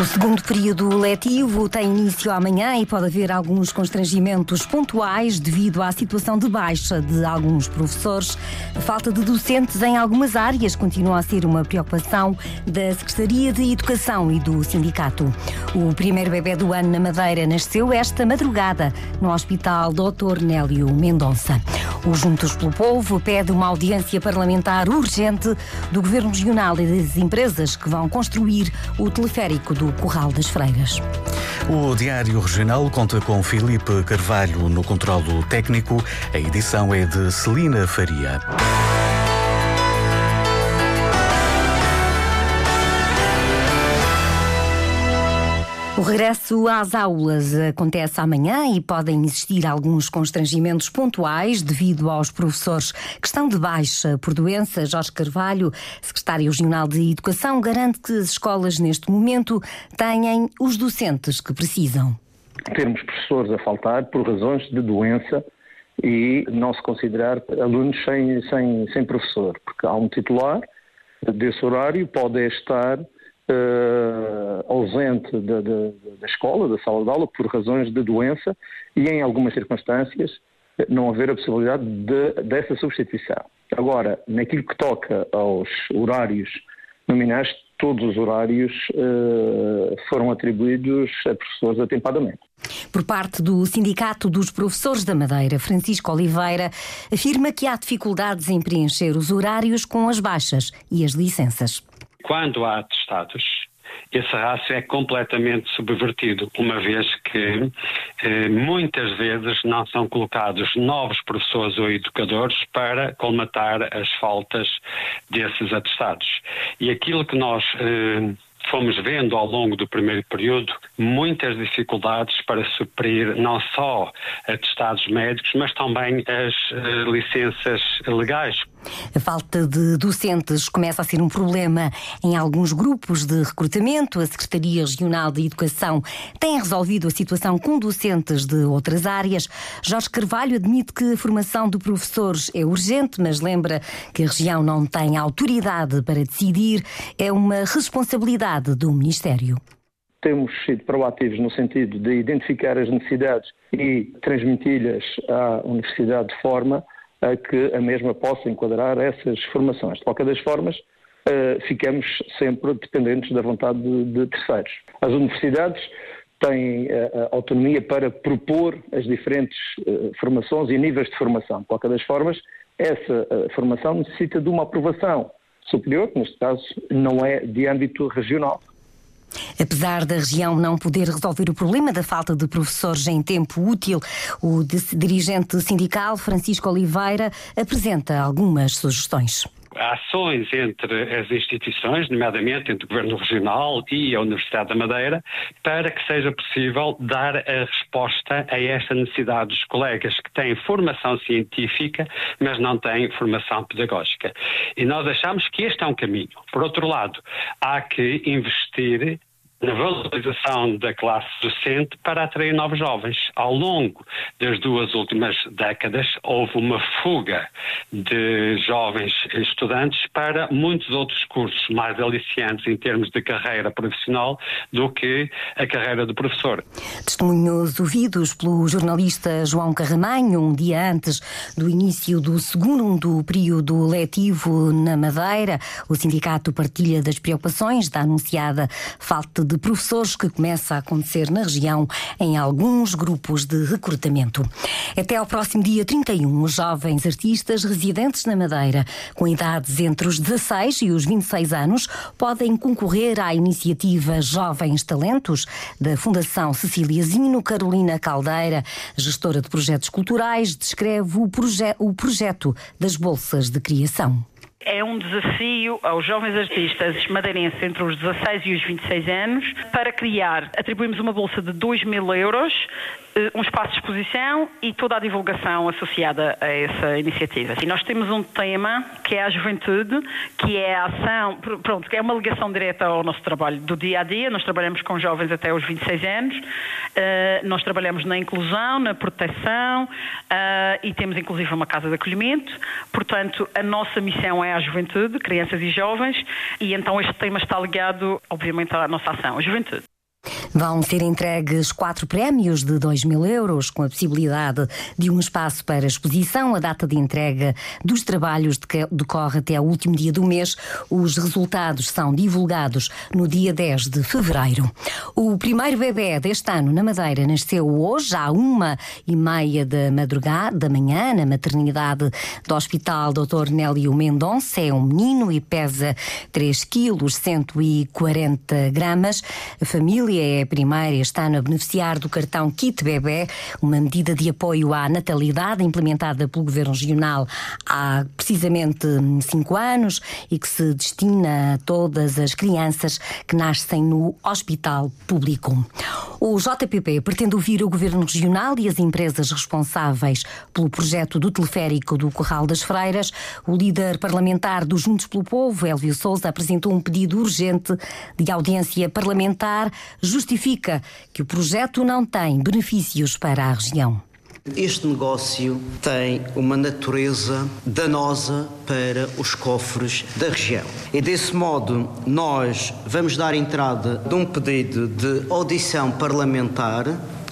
O segundo período letivo tem início amanhã e pode haver alguns constrangimentos pontuais devido à situação de baixa de alguns professores. A falta de docentes em algumas áreas continua a ser uma preocupação da Secretaria de Educação e do Sindicato. O primeiro bebê do ano na Madeira nasceu esta madrugada no Hospital Dr. Nélio Mendonça. O Juntos pelo Povo pede uma audiência parlamentar urgente do Governo Regional e das empresas que vão construir o teleférico do Corral das Freiras. O Diário Regional conta com Filipe Carvalho no controlo técnico. A edição é de Celina Faria. O regresso às aulas acontece amanhã e podem existir alguns constrangimentos pontuais devido aos professores que estão de baixa por doença. Jorge Carvalho, secretário regional de Educação, garante que as escolas neste momento têm os docentes que precisam. Termos professores a faltar por razões de doença e não se considerar alunos sem, sem, sem professor, porque há um titular desse horário, pode estar uh, ausente da, da, da, escola, da sala de aula, por razões de doença e, em algumas circunstâncias, não haver a possibilidade de, dessa substituição. Agora, naquilo que toca aos horários nominais, todos os horários uh, foram atribuídos a professores atempadamente. Por parte do Sindicato dos Professores da Madeira, Francisco Oliveira afirma que há dificuldades em preencher os horários com as baixas e as licenças quando há atestados, esse rácio é completamente subvertido, uma vez que eh, muitas vezes não são colocados novos professores ou educadores para colmatar as faltas desses atestados. E aquilo que nós eh, fomos vendo ao longo do primeiro período muitas dificuldades para suprir não só atestados médicos, mas também as uh, licenças legais. A falta de docentes começa a ser um problema em alguns grupos de recrutamento. A Secretaria Regional de Educação tem resolvido a situação com docentes de outras áreas. Jorge Carvalho admite que a formação de professores é urgente, mas lembra que a região não tem autoridade para decidir. É uma responsabilidade do Ministério temos sido proativos no sentido de identificar as necessidades e transmiti-las à Universidade de forma a que a mesma possa enquadrar essas formações. De qualquer das formas, uh, ficamos sempre dependentes da vontade de, terceiros. As universidades têm uh, autonomia para propor as diferentes uh, formações e níveis de formação. De qualquer das formas, essa formação necessita de uma aprovação superior, que neste caso não é de âmbito regional. Apesar da região não poder resolver o problema da falta de professores em tempo útil, o dirigente sindical Francisco Oliveira apresenta algumas sugestões ações entre as instituições, nomeadamente entre o Governo Regional e a Universidade da Madeira, para que seja possível dar a resposta a esta necessidade dos colegas que têm formação científica, mas não têm formação pedagógica. E nós achamos que este é um caminho. Por outro lado, há que investir na valorização da classe docente para atrair novos jovens. Ao longo das duas últimas décadas, houve uma fuga de jovens estudantes para muitos outros cursos mais aliciantes em termos de carreira profissional do que a carreira de professor. Testemunhos ouvidos pelo jornalista João Carramanho um dia antes do início do segundo período letivo na Madeira. O sindicato partilha das preocupações da anunciada falta de professores que começa a acontecer na região em alguns grupos de recrutamento. Até ao próximo dia 31, os jovens artistas residentes na Madeira, com idades entre os 16 e os 26 anos, podem concorrer à iniciativa Jovens Talentos da Fundação Cecília Zino. Carolina Caldeira, gestora de projetos culturais, descreve o, proje o projeto das bolsas de criação. É um desafio aos jovens artistas madeirenses entre os 16 e os 26 anos para criar. Atribuímos uma bolsa de 2 mil euros um espaço de exposição e toda a divulgação associada a essa iniciativa. E nós temos um tema que é a juventude, que é a ação, pronto, que é uma ligação direta ao nosso trabalho do dia a dia. Nós trabalhamos com jovens até os 26 anos, eh, nós trabalhamos na inclusão, na proteção eh, e temos inclusive uma casa de acolhimento. Portanto, a nossa missão é a juventude, crianças e jovens, e então este tema está ligado, obviamente, à nossa ação, a juventude. Vão ser entregues quatro prémios de 2 mil euros, com a possibilidade de um espaço para exposição. A data de entrega dos trabalhos decorre até ao último dia do mês. Os resultados são divulgados no dia 10 de fevereiro. O primeiro bebê deste ano na Madeira nasceu hoje, à uma e meia da madrugada, da manhã, na maternidade do Hospital Dr. Nélio Mendonça. É um menino e pesa 3 quilos, 140 gramas. A família é a primeira este ano a beneficiar do cartão Kit Bebé, uma medida de apoio à natalidade implementada pelo Governo Regional há precisamente cinco anos e que se destina a todas as crianças que nascem no hospital público. O JPP pretende ouvir o Governo Regional e as empresas responsáveis pelo projeto do teleférico do Corral das Freiras. O líder parlamentar do Juntos pelo Povo, Elvio Souza, apresentou um pedido urgente de audiência parlamentar justifica que o projeto não tem benefícios para a região. Este negócio tem uma natureza danosa para os cofres da região. E desse modo, nós vamos dar entrada de um pedido de audição parlamentar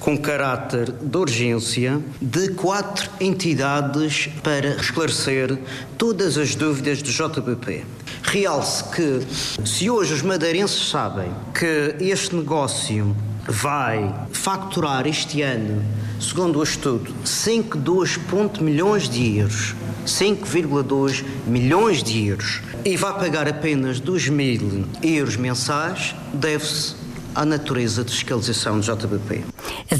com caráter de urgência de quatro entidades para esclarecer todas as dúvidas do JBP. Realce que, se hoje os madeirenses sabem que este negócio vai facturar este ano, segundo o estudo, 5,2 milhões de euros, 5,2 milhões de euros, e vai pagar apenas 2 mil euros mensais, deve-se à natureza de fiscalização do JBP.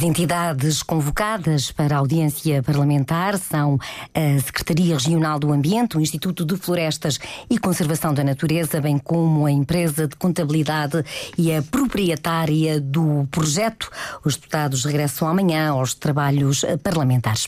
As entidades convocadas para audiência parlamentar são a Secretaria Regional do Ambiente, o Instituto de Florestas e Conservação da Natureza, bem como a empresa de contabilidade e a proprietária do projeto. Os deputados regressam amanhã aos trabalhos parlamentares.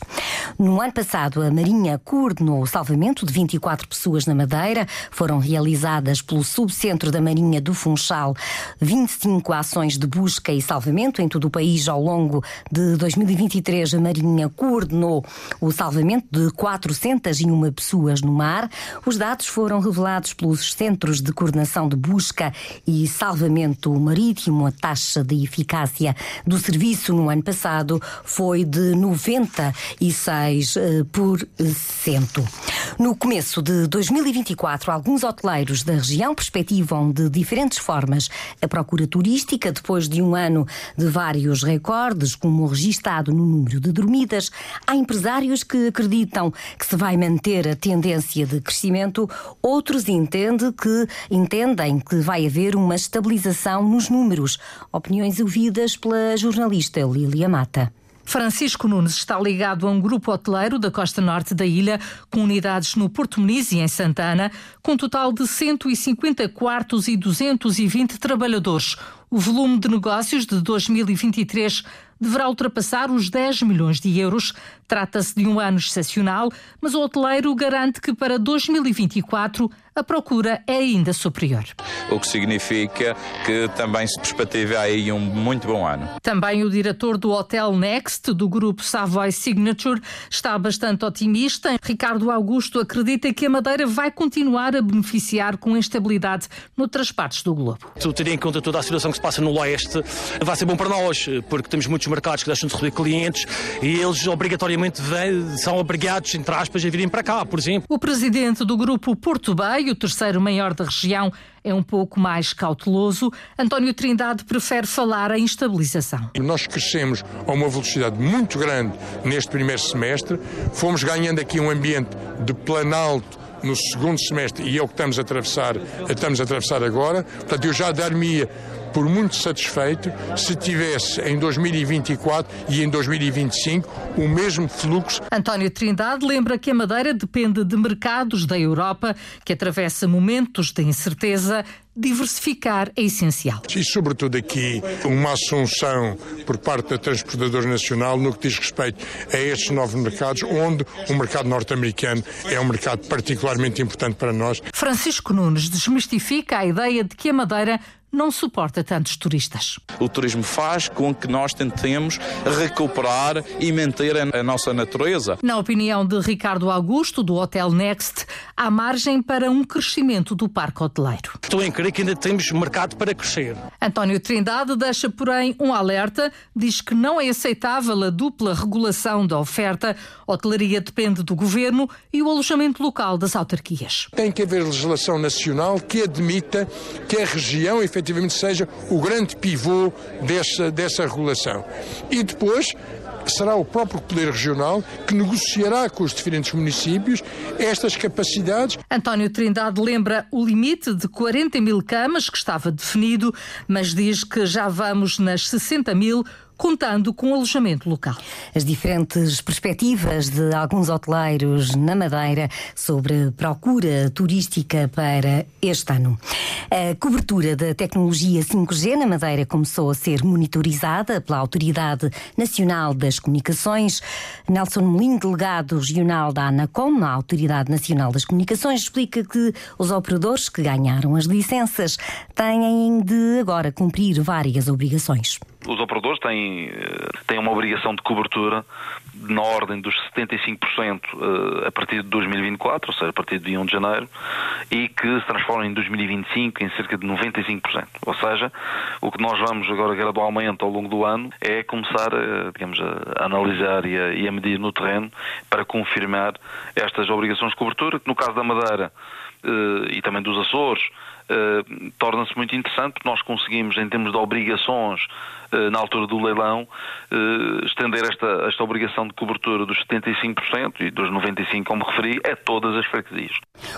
No ano passado, a Marinha coordenou o salvamento de 24 pessoas na Madeira. Foram realizadas pelo Subcentro da Marinha do Funchal 25 ações de busca e salvamento em todo o país ao longo de 2023. A Marinha coordenou o salvamento de 401 pessoas no mar. Os dados foram revelados pelos Centros de Coordenação de Busca e Salvamento Marítimo. A taxa de eficácia do serviço no ano passado foi de 96%. No começo de 2024, alguns hoteleiros da região perspectivam de diferentes formas a procura turística depois de um ano de vários recordes, como o registado no número de dormidas. Há empresários que acreditam que se vai manter a tendência de crescimento, outros entendem que, entendem que vai haver uma estabilização nos números. Opiniões ouvidas pela jornalista Lília Mata. Francisco Nunes está ligado a um grupo hoteleiro da costa norte da ilha, com unidades no Porto Muniz e em Santana, com um total de 150 quartos e 220 trabalhadores. O volume de negócios de 2023 deverá ultrapassar os 10 milhões de euros. Trata-se de um ano excepcional, mas o hoteleiro garante que para 2024 a procura é ainda superior. O que significa que também se perspectiva aí um muito bom ano. Também o diretor do Hotel Next, do grupo Savoy Signature, está bastante otimista. Ricardo Augusto acredita que a Madeira vai continuar a beneficiar com estabilidade noutras partes do globo. Se ter em conta toda a situação que se passa no leste, vai ser bom para nós, porque temos muitos mercados que deixam de receber clientes e eles obrigatoriamente são obrigados, entre aspas, a virem para cá, por exemplo. O presidente do grupo Porto Bay, o terceiro maior da região, é um pouco mais cauteloso. António Trindade prefere falar em estabilização. Nós crescemos a uma velocidade muito grande neste primeiro semestre, fomos ganhando aqui um ambiente de planalto no segundo semestre e é o que estamos a atravessar, estamos a atravessar agora. Portanto, eu já dar-me por muito satisfeito se tivesse em 2024 e em 2025 o mesmo fluxo. António Trindade lembra que a Madeira depende de mercados da Europa que atravessa momentos de incerteza diversificar é essencial. E, sobretudo, aqui, uma assunção por parte da Transportadora Nacional no que diz respeito a estes novos mercados, onde o mercado norte-americano é um mercado particularmente importante para nós. Francisco Nunes desmistifica a ideia de que a Madeira não suporta tantos turistas. O turismo faz com que nós tentemos recuperar e manter a nossa natureza. Na opinião de Ricardo Augusto, do Hotel Next, há margem para um crescimento do parque hoteleiro. Estou em crer que ainda temos mercado para crescer. António Trindade deixa, porém, um alerta. Diz que não é aceitável a dupla regulação da oferta. A hotelaria depende do governo e o alojamento local das autarquias. Tem que haver legislação nacional que admita que a região, efetivamente, efetivamente seja o grande pivô dessa, dessa regulação. E depois será o próprio Poder Regional que negociará com os diferentes municípios estas capacidades. António Trindade lembra o limite de 40 mil camas que estava definido, mas diz que já vamos nas 60 mil contando com alojamento local. As diferentes perspectivas de alguns hoteleiros na Madeira sobre procura turística para este ano. A cobertura da tecnologia 5G na Madeira começou a ser monitorizada pela Autoridade Nacional das Comunicações. Nelson Molim, delegado regional da ANACOM, a Autoridade Nacional das Comunicações, explica que os operadores que ganharam as licenças têm de agora cumprir várias obrigações os operadores têm, eh, têm uma obrigação de cobertura na ordem dos 75% eh, a partir de 2024, ou seja, a partir de 1 de janeiro, e que se transforma em 2025 em cerca de 95%. Ou seja, o que nós vamos agora gradualmente ao longo do ano é começar digamos, a analisar e a, e a medir no terreno para confirmar estas obrigações de cobertura, que no caso da Madeira e também dos Açores, Uh, torna-se muito interessante porque nós conseguimos, em termos de obrigações, uh, na altura do leilão, estender esta, esta obrigação de cobertura dos 75% e dos 95%, como referi, a todas as freguesias.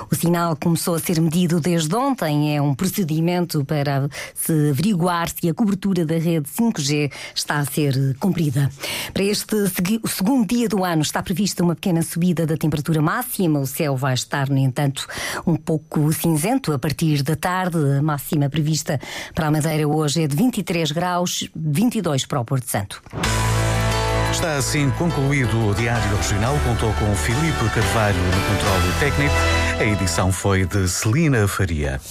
O sinal começou a ser medido desde ontem. É um procedimento para se averiguar se a cobertura da rede 5G está a ser cumprida. Para este o segundo dia do ano está prevista uma pequena subida da temperatura máxima. O céu vai estar, no entanto, pouco cinzento a partir da tarde. A máxima prevista para a Madeira hoje é de 23 graus, 22 para o Porto Santo. Está assim concluído o Diário Regional. Contou com Filipe Carvalho no controle técnico. A edição foi de Celina Faria.